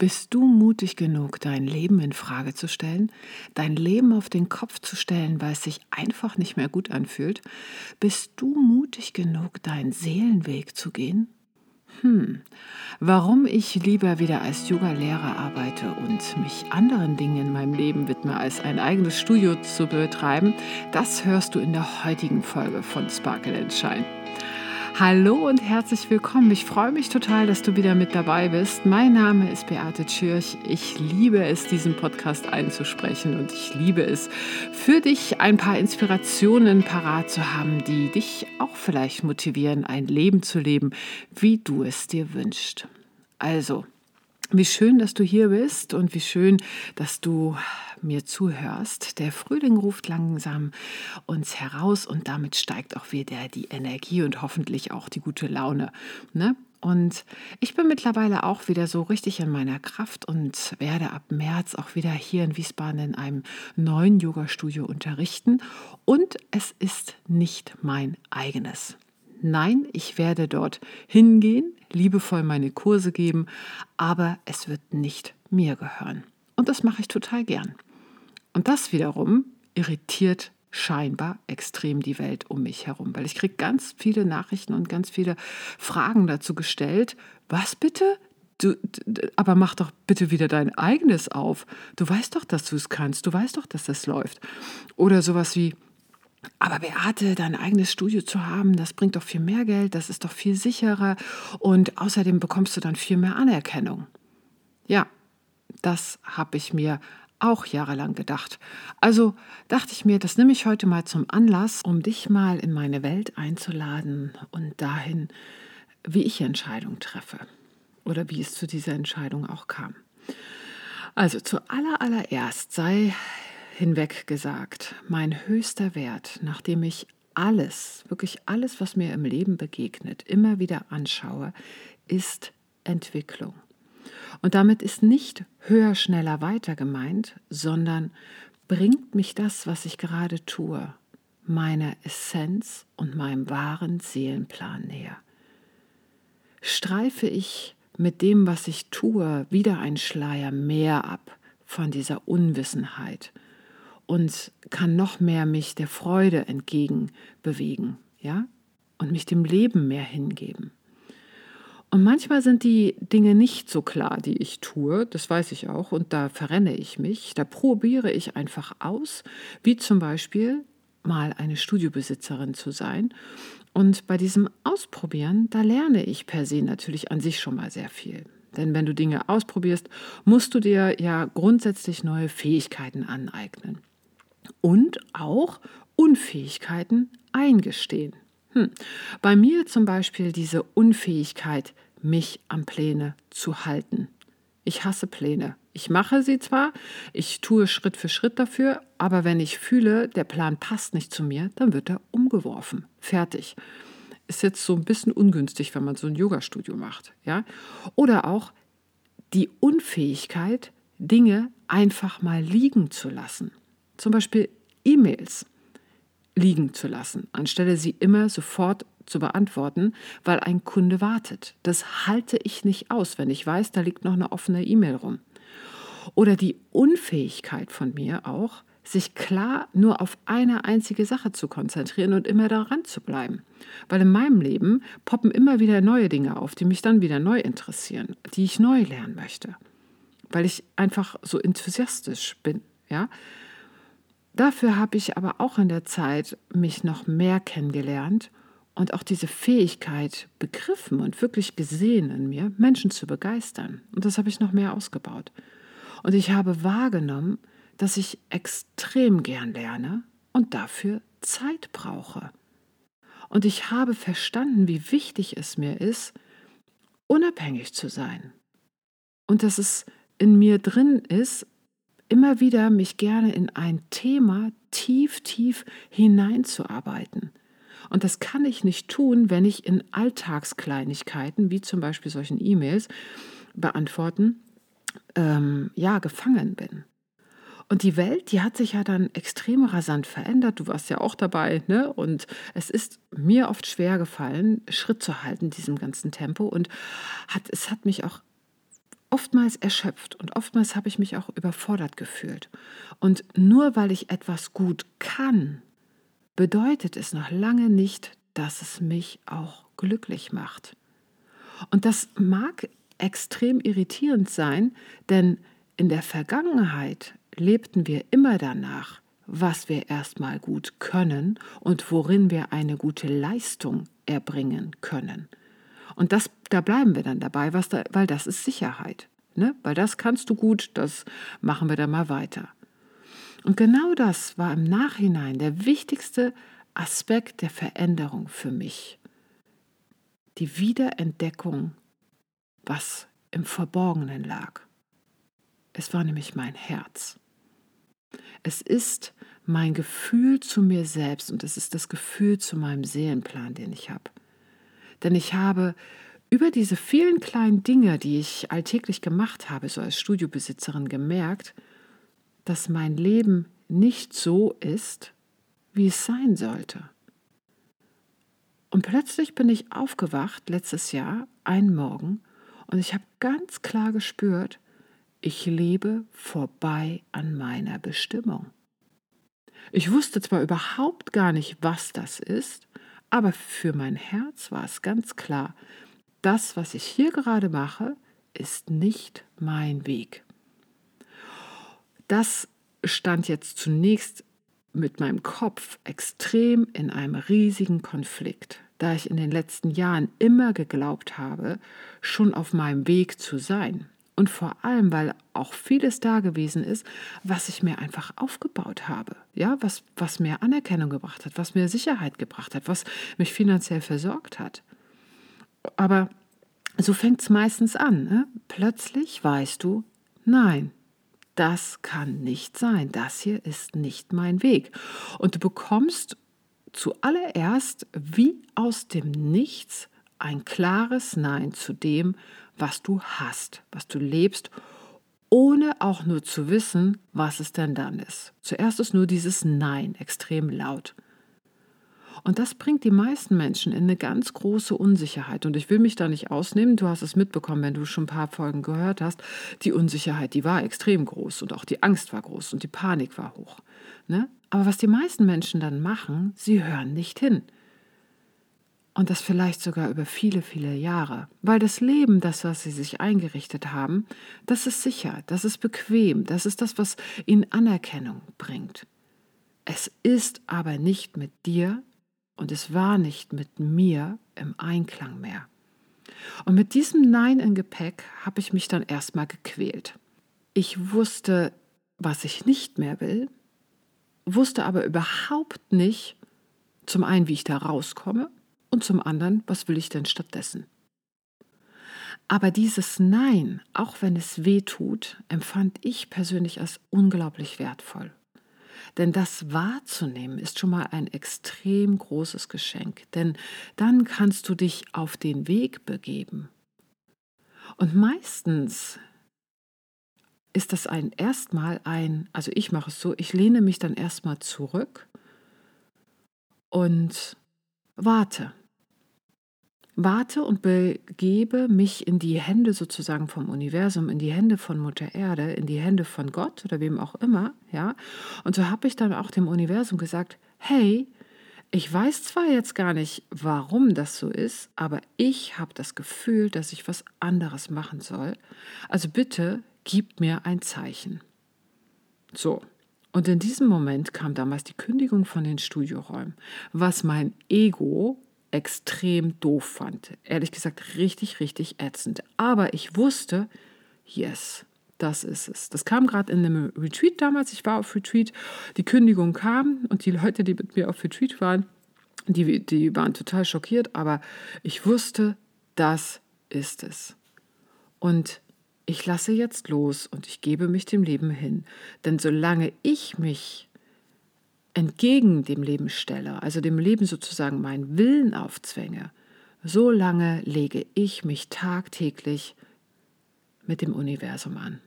Bist du mutig genug, dein Leben in Frage zu stellen, dein Leben auf den Kopf zu stellen, weil es sich einfach nicht mehr gut anfühlt? Bist du mutig genug, deinen Seelenweg zu gehen? Hm, warum ich lieber wieder als Yoga-Lehrer arbeite und mich anderen Dingen in meinem Leben widme, als ein eigenes Studio zu betreiben, das hörst du in der heutigen Folge von Sparkle Shine. Hallo und herzlich willkommen. Ich freue mich total, dass du wieder mit dabei bist. Mein Name ist Beate Tschirch. Ich liebe es, diesen Podcast einzusprechen und ich liebe es, für dich ein paar Inspirationen parat zu haben, die dich auch vielleicht motivieren, ein Leben zu leben, wie du es dir wünschst. Also, wie schön, dass du hier bist und wie schön, dass du mir zuhörst. Der Frühling ruft langsam uns heraus und damit steigt auch wieder die Energie und hoffentlich auch die gute Laune. Ne? Und ich bin mittlerweile auch wieder so richtig in meiner Kraft und werde ab März auch wieder hier in Wiesbaden in einem neuen Yoga-Studio unterrichten. Und es ist nicht mein eigenes. Nein, ich werde dort hingehen, liebevoll meine Kurse geben, aber es wird nicht mir gehören. Und das mache ich total gern. Und das wiederum irritiert scheinbar extrem die Welt um mich herum, weil ich kriege ganz viele Nachrichten und ganz viele Fragen dazu gestellt. Was bitte? Du, aber mach doch bitte wieder dein eigenes auf. Du weißt doch, dass du es kannst. Du weißt doch, dass das läuft. Oder sowas wie, aber Beate, dein eigenes Studio zu haben, das bringt doch viel mehr Geld, das ist doch viel sicherer und außerdem bekommst du dann viel mehr Anerkennung. Ja, das habe ich mir auch jahrelang gedacht. Also dachte ich mir, das nehme ich heute mal zum Anlass, um dich mal in meine Welt einzuladen und dahin, wie ich Entscheidungen treffe oder wie es zu dieser Entscheidung auch kam. Also zuallererst sei hinweg gesagt, mein höchster Wert, nachdem ich alles, wirklich alles, was mir im Leben begegnet, immer wieder anschaue, ist Entwicklung. Und damit ist nicht höher, schneller, weiter gemeint, sondern bringt mich das, was ich gerade tue, meiner Essenz und meinem wahren Seelenplan näher. Streife ich mit dem, was ich tue, wieder ein Schleier mehr ab von dieser Unwissenheit und kann noch mehr mich der Freude entgegenbewegen, ja, und mich dem Leben mehr hingeben. Und manchmal sind die Dinge nicht so klar, die ich tue, das weiß ich auch, und da verrenne ich mich, da probiere ich einfach aus, wie zum Beispiel mal eine Studiobesitzerin zu sein. Und bei diesem Ausprobieren, da lerne ich per se natürlich an sich schon mal sehr viel. Denn wenn du Dinge ausprobierst, musst du dir ja grundsätzlich neue Fähigkeiten aneignen und auch Unfähigkeiten eingestehen. Hm. Bei mir zum Beispiel diese Unfähigkeit, mich an Pläne zu halten. Ich hasse Pläne. Ich mache sie zwar, ich tue Schritt für Schritt dafür, aber wenn ich fühle, der Plan passt nicht zu mir, dann wird er umgeworfen. Fertig. Ist jetzt so ein bisschen ungünstig, wenn man so ein Yoga-Studio macht. Ja? Oder auch die Unfähigkeit, Dinge einfach mal liegen zu lassen zum Beispiel E-Mails liegen zu lassen, anstelle sie immer sofort zu beantworten, weil ein Kunde wartet. Das halte ich nicht aus, wenn ich weiß, da liegt noch eine offene E-Mail rum. Oder die Unfähigkeit von mir auch, sich klar nur auf eine einzige Sache zu konzentrieren und immer daran zu bleiben. Weil in meinem Leben poppen immer wieder neue Dinge auf, die mich dann wieder neu interessieren, die ich neu lernen möchte. Weil ich einfach so enthusiastisch bin. Ja? Dafür habe ich aber auch in der Zeit mich noch mehr kennengelernt und auch diese Fähigkeit begriffen und wirklich gesehen in mir, Menschen zu begeistern. Und das habe ich noch mehr ausgebaut. Und ich habe wahrgenommen, dass ich extrem gern lerne und dafür Zeit brauche. Und ich habe verstanden, wie wichtig es mir ist, unabhängig zu sein. Und dass es in mir drin ist, immer wieder mich gerne in ein Thema tief, tief hineinzuarbeiten. Und das kann ich nicht tun, wenn ich in Alltagskleinigkeiten, wie zum Beispiel solchen E-Mails beantworten, ähm, ja, gefangen bin. Und die Welt, die hat sich ja dann extrem rasant verändert. Du warst ja auch dabei, ne? Und es ist mir oft schwer gefallen, Schritt zu halten diesem ganzen Tempo. Und hat, es hat mich auch oftmals erschöpft und oftmals habe ich mich auch überfordert gefühlt. Und nur weil ich etwas gut kann, bedeutet es noch lange nicht, dass es mich auch glücklich macht. Und das mag extrem irritierend sein, denn in der Vergangenheit lebten wir immer danach, was wir erstmal gut können und worin wir eine gute Leistung erbringen können. Und das, da bleiben wir dann dabei, was da, weil das ist Sicherheit. Ne? Weil das kannst du gut, das machen wir dann mal weiter. Und genau das war im Nachhinein der wichtigste Aspekt der Veränderung für mich. Die Wiederentdeckung, was im Verborgenen lag. Es war nämlich mein Herz. Es ist mein Gefühl zu mir selbst und es ist das Gefühl zu meinem Seelenplan, den ich habe. Denn ich habe über diese vielen kleinen Dinge, die ich alltäglich gemacht habe, so als Studiobesitzerin, gemerkt, dass mein Leben nicht so ist, wie es sein sollte. Und plötzlich bin ich aufgewacht letztes Jahr, einen Morgen, und ich habe ganz klar gespürt, ich lebe vorbei an meiner Bestimmung. Ich wusste zwar überhaupt gar nicht, was das ist, aber für mein Herz war es ganz klar, das, was ich hier gerade mache, ist nicht mein Weg. Das stand jetzt zunächst mit meinem Kopf extrem in einem riesigen Konflikt, da ich in den letzten Jahren immer geglaubt habe, schon auf meinem Weg zu sein. Und vor allem, weil auch vieles da gewesen ist, was ich mir einfach aufgebaut habe. Ja, was, was mir Anerkennung gebracht hat, was mir Sicherheit gebracht hat, was mich finanziell versorgt hat. Aber so fängt es meistens an. Ne? Plötzlich weißt du, nein, das kann nicht sein. Das hier ist nicht mein Weg. Und du bekommst zuallererst wie aus dem Nichts ein klares Nein zu dem, was du hast, was du lebst, ohne auch nur zu wissen, was es denn dann ist. Zuerst ist nur dieses Nein extrem laut. Und das bringt die meisten Menschen in eine ganz große Unsicherheit. Und ich will mich da nicht ausnehmen. Du hast es mitbekommen, wenn du schon ein paar Folgen gehört hast. Die Unsicherheit, die war extrem groß und auch die Angst war groß und die Panik war hoch. Ne? Aber was die meisten Menschen dann machen, sie hören nicht hin. Und das vielleicht sogar über viele, viele Jahre. Weil das Leben, das, was sie sich eingerichtet haben, das ist sicher, das ist bequem, das ist das, was ihnen Anerkennung bringt. Es ist aber nicht mit dir und es war nicht mit mir im Einklang mehr. Und mit diesem Nein im Gepäck habe ich mich dann erstmal gequält. Ich wusste, was ich nicht mehr will, wusste aber überhaupt nicht, zum einen, wie ich da rauskomme und zum anderen, was will ich denn stattdessen. Aber dieses Nein, auch wenn es weh tut, empfand ich persönlich als unglaublich wertvoll. Denn das wahrzunehmen ist schon mal ein extrem großes Geschenk. Denn dann kannst du dich auf den Weg begeben. Und meistens ist das ein erstmal ein, also ich mache es so, ich lehne mich dann erstmal zurück und warte warte und begebe mich in die Hände sozusagen vom Universum, in die Hände von Mutter Erde, in die Hände von Gott oder wem auch immer, ja. Und so habe ich dann auch dem Universum gesagt, hey, ich weiß zwar jetzt gar nicht, warum das so ist, aber ich habe das Gefühl, dass ich was anderes machen soll. Also bitte gib mir ein Zeichen. So. Und in diesem Moment kam damals die Kündigung von den Studioräumen, was mein Ego extrem doof fand. Ehrlich gesagt, richtig, richtig ätzend. Aber ich wusste, yes, das ist es. Das kam gerade in einem Retreat damals. Ich war auf Retreat. Die Kündigung kam und die Leute, die mit mir auf Retreat waren, die, die waren total schockiert. Aber ich wusste, das ist es. Und ich lasse jetzt los und ich gebe mich dem Leben hin. Denn solange ich mich entgegen dem Leben stelle, also dem Leben sozusagen meinen Willen aufzwänge, so lange lege ich mich tagtäglich mit dem Universum an.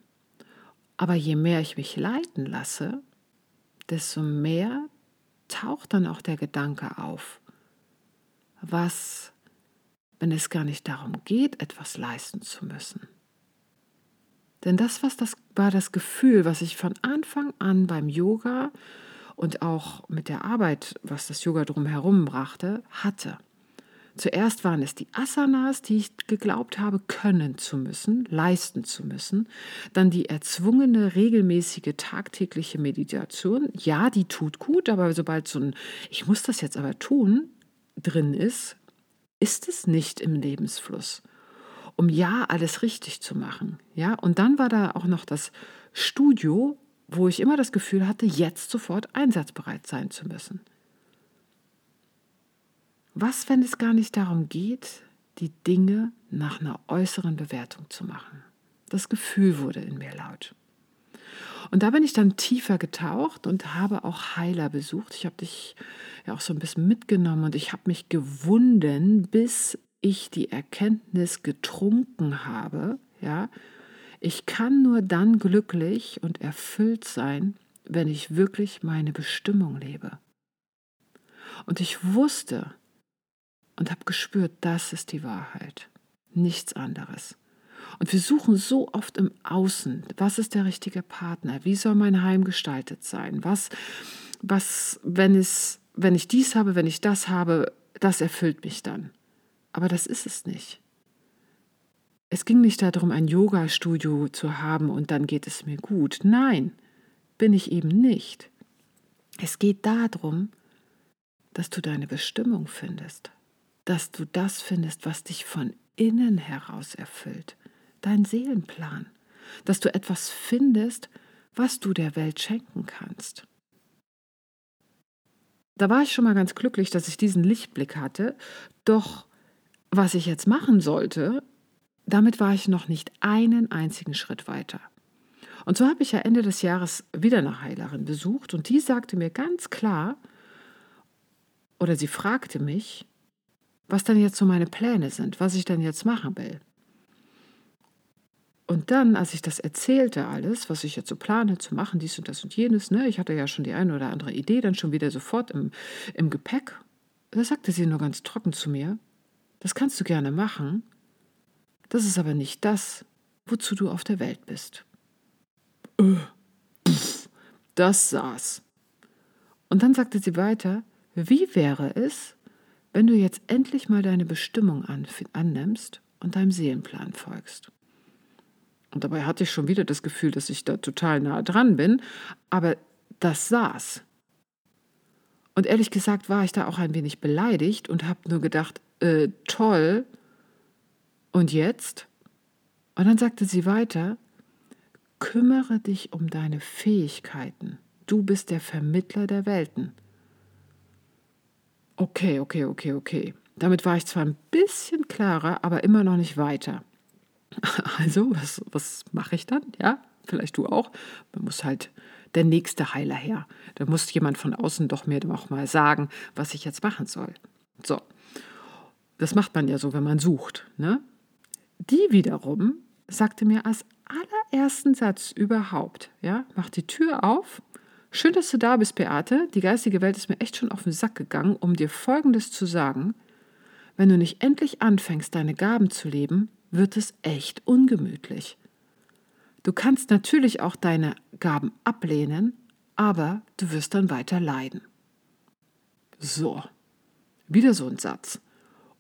Aber je mehr ich mich leiten lasse, desto mehr taucht dann auch der Gedanke auf, was, wenn es gar nicht darum geht, etwas leisten zu müssen. Denn das, was das war das Gefühl, was ich von Anfang an beim Yoga und auch mit der Arbeit, was das Yoga drumherum brachte, hatte. Zuerst waren es die Asanas, die ich geglaubt habe, können zu müssen, leisten zu müssen. Dann die erzwungene, regelmäßige, tagtägliche Meditation. Ja, die tut gut, aber sobald so ein, ich muss das jetzt aber tun, drin ist, ist es nicht im Lebensfluss. Um ja alles richtig zu machen. Ja, und dann war da auch noch das Studio, wo ich immer das Gefühl hatte, jetzt sofort einsatzbereit sein zu müssen. Was, wenn es gar nicht darum geht, die Dinge nach einer äußeren Bewertung zu machen? Das Gefühl wurde in mir laut. Und da bin ich dann tiefer getaucht und habe auch Heiler besucht. Ich habe dich ja auch so ein bisschen mitgenommen und ich habe mich gewunden, bis ich die Erkenntnis getrunken habe, ja, ich kann nur dann glücklich und erfüllt sein, wenn ich wirklich meine Bestimmung lebe. Und ich wusste, und habe gespürt, das ist die Wahrheit, nichts anderes. Und wir suchen so oft im Außen, was ist der richtige Partner, wie soll mein Heim gestaltet sein, was, was wenn, es, wenn ich dies habe, wenn ich das habe, das erfüllt mich dann. Aber das ist es nicht. Es ging nicht darum, ein Yoga-Studio zu haben und dann geht es mir gut. Nein, bin ich eben nicht. Es geht darum, dass du deine Bestimmung findest dass du das findest, was dich von innen heraus erfüllt, dein Seelenplan, dass du etwas findest, was du der Welt schenken kannst. Da war ich schon mal ganz glücklich, dass ich diesen Lichtblick hatte, doch was ich jetzt machen sollte, damit war ich noch nicht einen einzigen Schritt weiter. Und so habe ich ja Ende des Jahres wieder eine Heilerin besucht und die sagte mir ganz klar, oder sie fragte mich, was dann jetzt so meine Pläne sind, was ich dann jetzt machen will. Und dann, als ich das erzählte, alles, was ich jetzt so plane zu machen, dies und das und jenes, ne, ich hatte ja schon die eine oder andere Idee dann schon wieder sofort im, im Gepäck, da sagte sie nur ganz trocken zu mir, das kannst du gerne machen, das ist aber nicht das, wozu du auf der Welt bist. Äh, das saß. Und dann sagte sie weiter, wie wäre es, wenn du jetzt endlich mal deine Bestimmung annimmst und deinem Seelenplan folgst. Und dabei hatte ich schon wieder das Gefühl, dass ich da total nah dran bin, aber das saß. Und ehrlich gesagt war ich da auch ein wenig beleidigt und habe nur gedacht, äh, toll. Und jetzt? Und dann sagte sie weiter, kümmere dich um deine Fähigkeiten. Du bist der Vermittler der Welten. Okay, okay, okay, okay. Damit war ich zwar ein bisschen klarer, aber immer noch nicht weiter. Also, was, was mache ich dann? Ja, vielleicht du auch. Man muss halt der nächste Heiler her. Da muss jemand von außen doch mir doch mal sagen, was ich jetzt machen soll. So, das macht man ja so, wenn man sucht. Ne? Die wiederum sagte mir als allerersten Satz überhaupt, ja, mach die Tür auf Schön, dass du da bist, Beate. Die geistige Welt ist mir echt schon auf den Sack gegangen, um dir Folgendes zu sagen. Wenn du nicht endlich anfängst, deine Gaben zu leben, wird es echt ungemütlich. Du kannst natürlich auch deine Gaben ablehnen, aber du wirst dann weiter leiden. So, wieder so ein Satz.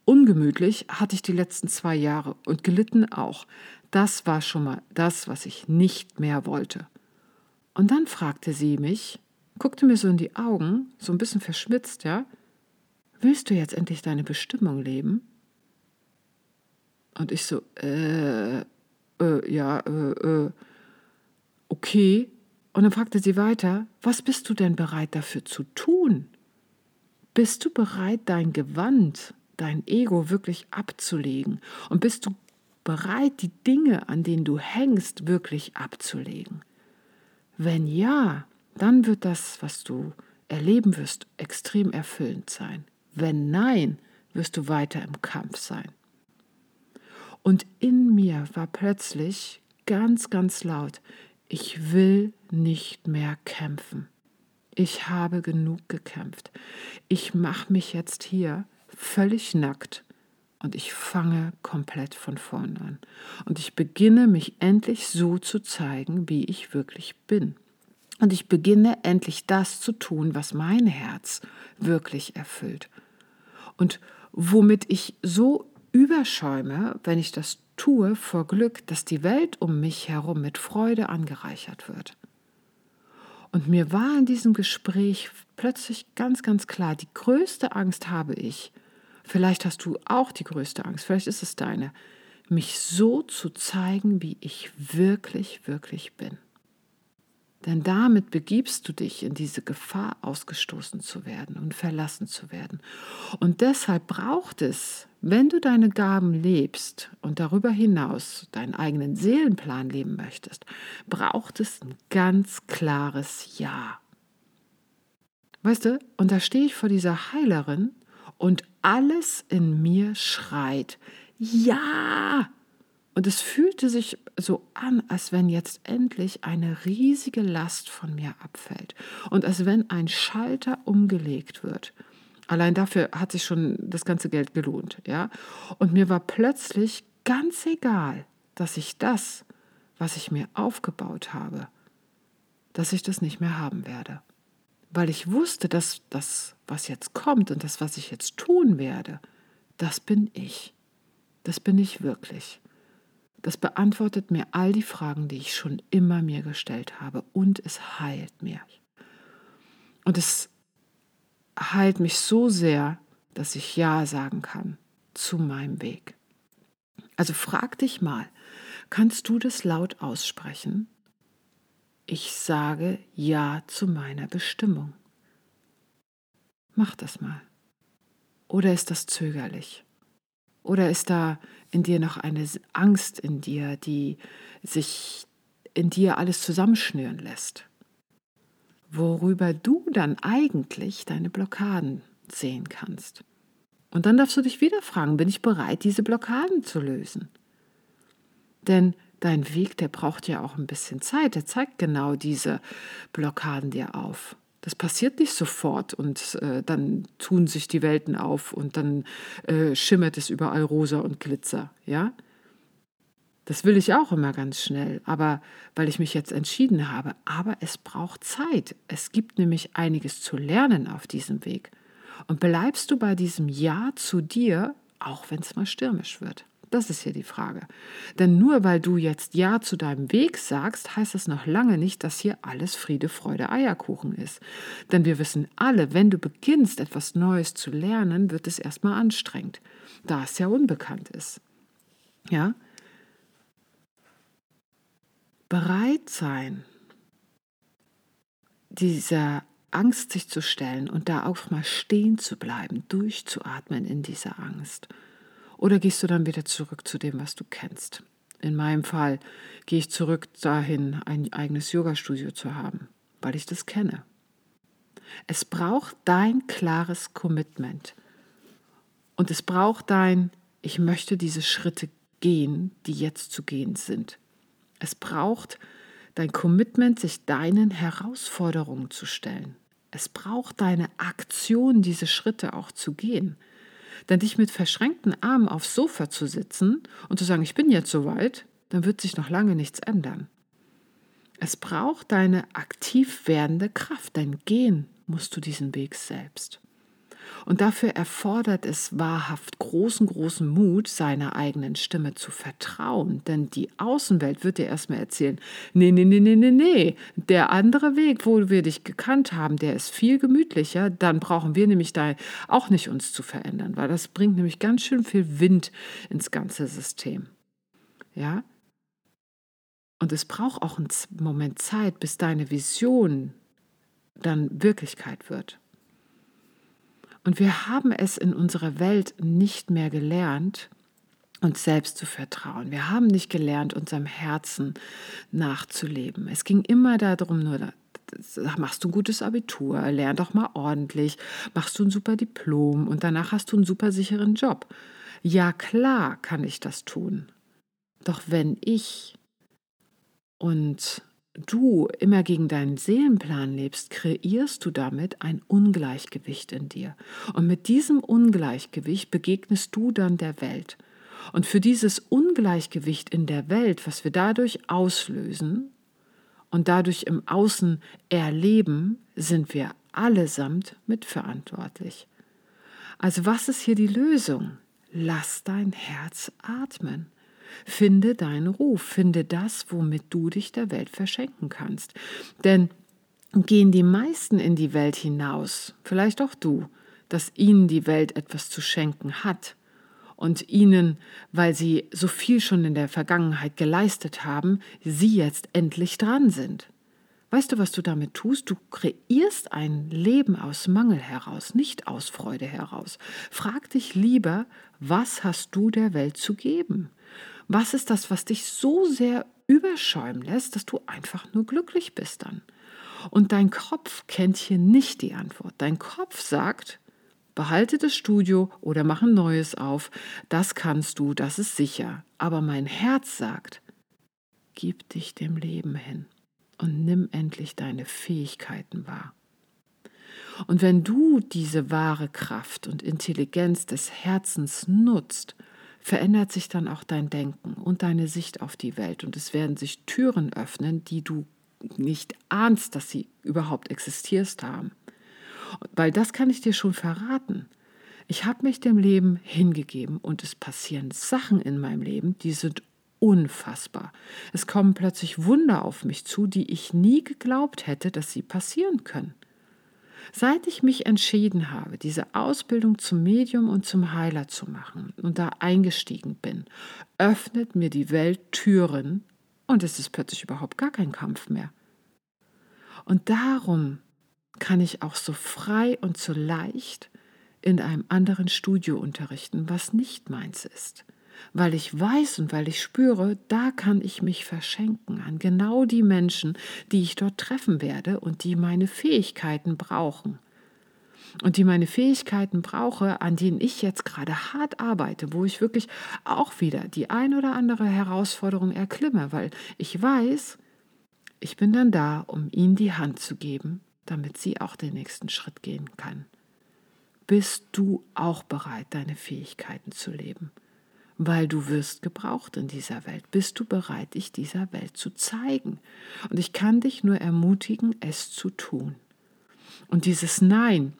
Ungemütlich hatte ich die letzten zwei Jahre und gelitten auch. Das war schon mal das, was ich nicht mehr wollte. Und dann fragte sie mich, guckte mir so in die Augen, so ein bisschen verschmitzt, ja, willst du jetzt endlich deine Bestimmung leben? Und ich so, äh, äh, ja, äh, äh, okay. Und dann fragte sie weiter, was bist du denn bereit dafür zu tun? Bist du bereit, dein Gewand, dein Ego wirklich abzulegen? Und bist du bereit, die Dinge, an denen du hängst, wirklich abzulegen? Wenn ja, dann wird das, was du erleben wirst, extrem erfüllend sein. Wenn nein, wirst du weiter im Kampf sein. Und in mir war plötzlich ganz, ganz laut, ich will nicht mehr kämpfen. Ich habe genug gekämpft. Ich mache mich jetzt hier völlig nackt und ich fange komplett von vorn an. Und ich beginne mich endlich so zu zeigen, wie ich wirklich bin. Und ich beginne endlich das zu tun, was mein Herz wirklich erfüllt. Und womit ich so überschäume, wenn ich das tue, vor Glück, dass die Welt um mich herum mit Freude angereichert wird. Und mir war in diesem Gespräch plötzlich ganz, ganz klar, die größte Angst habe ich, vielleicht hast du auch die größte Angst, vielleicht ist es deine, mich so zu zeigen, wie ich wirklich, wirklich bin. Denn damit begibst du dich in diese Gefahr, ausgestoßen zu werden und verlassen zu werden. Und deshalb braucht es, wenn du deine Gaben lebst und darüber hinaus deinen eigenen Seelenplan leben möchtest, braucht es ein ganz klares Ja. Weißt du, und da stehe ich vor dieser Heilerin und alles in mir schreit, ja, und es fühlte sich so an, als wenn jetzt endlich eine riesige Last von mir abfällt und als wenn ein Schalter umgelegt wird. Allein dafür hat sich schon das ganze Geld gelohnt, ja? Und mir war plötzlich ganz egal, dass ich das, was ich mir aufgebaut habe, dass ich das nicht mehr haben werde. Weil ich wusste, dass das, was jetzt kommt und das, was ich jetzt tun werde, das bin ich. Das bin ich wirklich. Das beantwortet mir all die Fragen, die ich schon immer mir gestellt habe und es heilt mir. Und es heilt mich so sehr, dass ich Ja sagen kann zu meinem Weg. Also frag dich mal, kannst du das laut aussprechen? Ich sage Ja zu meiner Bestimmung. Mach das mal. Oder ist das zögerlich? Oder ist da in dir noch eine Angst in dir, die sich in dir alles zusammenschnüren lässt? Worüber du dann eigentlich deine Blockaden sehen kannst. Und dann darfst du dich wieder fragen, bin ich bereit, diese Blockaden zu lösen? Denn dein Weg, der braucht ja auch ein bisschen Zeit. Der zeigt genau diese Blockaden dir auf. Das passiert nicht sofort und äh, dann tun sich die Welten auf und dann äh, schimmert es überall rosa und Glitzer, ja? Das will ich auch immer ganz schnell, aber weil ich mich jetzt entschieden habe, aber es braucht Zeit. Es gibt nämlich einiges zu lernen auf diesem Weg. Und bleibst du bei diesem Ja zu dir, auch wenn es mal stürmisch wird? Das ist hier die Frage. Denn nur weil du jetzt Ja zu deinem Weg sagst, heißt das noch lange nicht, dass hier alles Friede, Freude, Eierkuchen ist. Denn wir wissen alle, wenn du beginnst, etwas Neues zu lernen, wird es erstmal anstrengend, da es ja unbekannt ist. Ja? Bereit sein, dieser Angst sich zu stellen und da auch mal stehen zu bleiben, durchzuatmen in dieser Angst oder gehst du dann wieder zurück zu dem, was du kennst? In meinem Fall gehe ich zurück dahin, ein eigenes Yoga-Studio zu haben, weil ich das kenne. Es braucht dein klares Commitment. Und es braucht dein, ich möchte diese Schritte gehen, die jetzt zu gehen sind. Es braucht dein Commitment, sich deinen Herausforderungen zu stellen. Es braucht deine Aktion, diese Schritte auch zu gehen. Denn dich mit verschränkten Armen aufs Sofa zu sitzen und zu sagen, ich bin jetzt soweit, dann wird sich noch lange nichts ändern. Es braucht deine aktiv werdende Kraft, dein Gehen musst du diesen Weg selbst. Und dafür erfordert es wahrhaft großen, großen Mut, seiner eigenen Stimme zu vertrauen. Denn die Außenwelt wird dir erstmal erzählen, nee, nee, nee, nee, nee, nee, der andere Weg, wo wir dich gekannt haben, der ist viel gemütlicher. Dann brauchen wir nämlich da auch nicht uns zu verändern, weil das bringt nämlich ganz schön viel Wind ins ganze System. Ja? Und es braucht auch einen Moment Zeit, bis deine Vision dann Wirklichkeit wird. Und wir haben es in unserer Welt nicht mehr gelernt, uns selbst zu vertrauen. Wir haben nicht gelernt, unserem Herzen nachzuleben. Es ging immer darum, nur machst du ein gutes Abitur, lern doch mal ordentlich, machst du ein super Diplom und danach hast du einen super sicheren Job. Ja, klar kann ich das tun. Doch wenn ich und du immer gegen deinen Seelenplan lebst, kreierst du damit ein Ungleichgewicht in dir. Und mit diesem Ungleichgewicht begegnest du dann der Welt. Und für dieses Ungleichgewicht in der Welt, was wir dadurch auslösen und dadurch im Außen erleben, sind wir allesamt mitverantwortlich. Also was ist hier die Lösung? Lass dein Herz atmen. Finde deinen Ruf, finde das, womit du dich der Welt verschenken kannst. Denn gehen die meisten in die Welt hinaus, vielleicht auch du, dass ihnen die Welt etwas zu schenken hat und ihnen, weil sie so viel schon in der Vergangenheit geleistet haben, sie jetzt endlich dran sind. Weißt du, was du damit tust? Du kreierst ein Leben aus Mangel heraus, nicht aus Freude heraus. Frag dich lieber, was hast du der Welt zu geben? Was ist das, was dich so sehr überschäumen lässt, dass du einfach nur glücklich bist dann? Und dein Kopf kennt hier nicht die Antwort. Dein Kopf sagt, behalte das Studio oder mach ein neues auf. Das kannst du, das ist sicher. Aber mein Herz sagt, gib dich dem Leben hin und nimm endlich deine Fähigkeiten wahr. Und wenn du diese wahre Kraft und Intelligenz des Herzens nutzt, verändert sich dann auch dein Denken und deine Sicht auf die Welt und es werden sich Türen öffnen, die du nicht ahnst, dass sie überhaupt existierst haben. Weil das kann ich dir schon verraten. Ich habe mich dem Leben hingegeben und es passieren Sachen in meinem Leben, die sind unfassbar. Es kommen plötzlich Wunder auf mich zu, die ich nie geglaubt hätte, dass sie passieren können. Seit ich mich entschieden habe, diese Ausbildung zum Medium und zum Heiler zu machen und da eingestiegen bin, öffnet mir die Welt Türen und es ist plötzlich überhaupt gar kein Kampf mehr. Und darum kann ich auch so frei und so leicht in einem anderen Studio unterrichten, was nicht meins ist weil ich weiß und weil ich spüre, da kann ich mich verschenken an genau die Menschen, die ich dort treffen werde und die meine Fähigkeiten brauchen. Und die meine Fähigkeiten brauche, an denen ich jetzt gerade hart arbeite, wo ich wirklich auch wieder die ein oder andere Herausforderung erklimme, weil ich weiß, ich bin dann da, um ihnen die Hand zu geben, damit sie auch den nächsten Schritt gehen kann. Bist du auch bereit, deine Fähigkeiten zu leben? Weil du wirst gebraucht in dieser Welt. Bist du bereit, dich dieser Welt zu zeigen? Und ich kann dich nur ermutigen, es zu tun. Und dieses Nein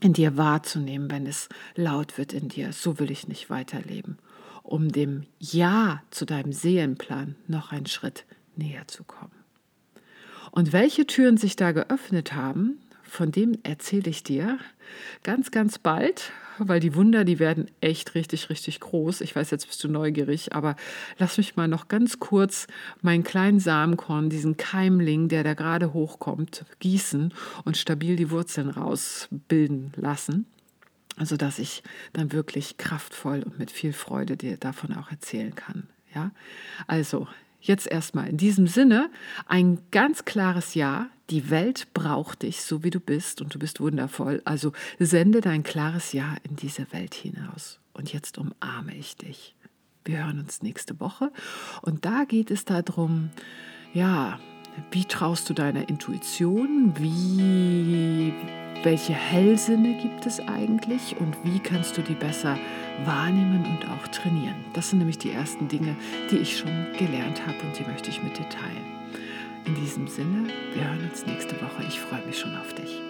in dir wahrzunehmen, wenn es laut wird in dir, so will ich nicht weiterleben, um dem Ja zu deinem Seelenplan noch einen Schritt näher zu kommen. Und welche Türen sich da geöffnet haben, von dem erzähle ich dir ganz, ganz bald, weil die Wunder, die werden echt richtig, richtig groß. Ich weiß, jetzt bist du neugierig, aber lass mich mal noch ganz kurz meinen kleinen Samenkorn, diesen Keimling, der da gerade hochkommt, gießen und stabil die Wurzeln rausbilden lassen. Also dass ich dann wirklich kraftvoll und mit viel Freude dir davon auch erzählen kann. Ja, also jetzt erstmal in diesem Sinne ein ganz klares Ja. Die Welt braucht dich, so wie du bist, und du bist wundervoll. Also sende dein klares Ja in diese Welt hinaus. Und jetzt umarme ich dich. Wir hören uns nächste Woche. Und da geht es darum, ja, wie traust du deiner Intuition? Wie, welche Hellsinne gibt es eigentlich? Und wie kannst du die besser wahrnehmen und auch trainieren. Das sind nämlich die ersten Dinge, die ich schon gelernt habe und die möchte ich mit dir teilen. In diesem Sinne, wir hören uns nächste Woche. Ich freue mich schon auf dich.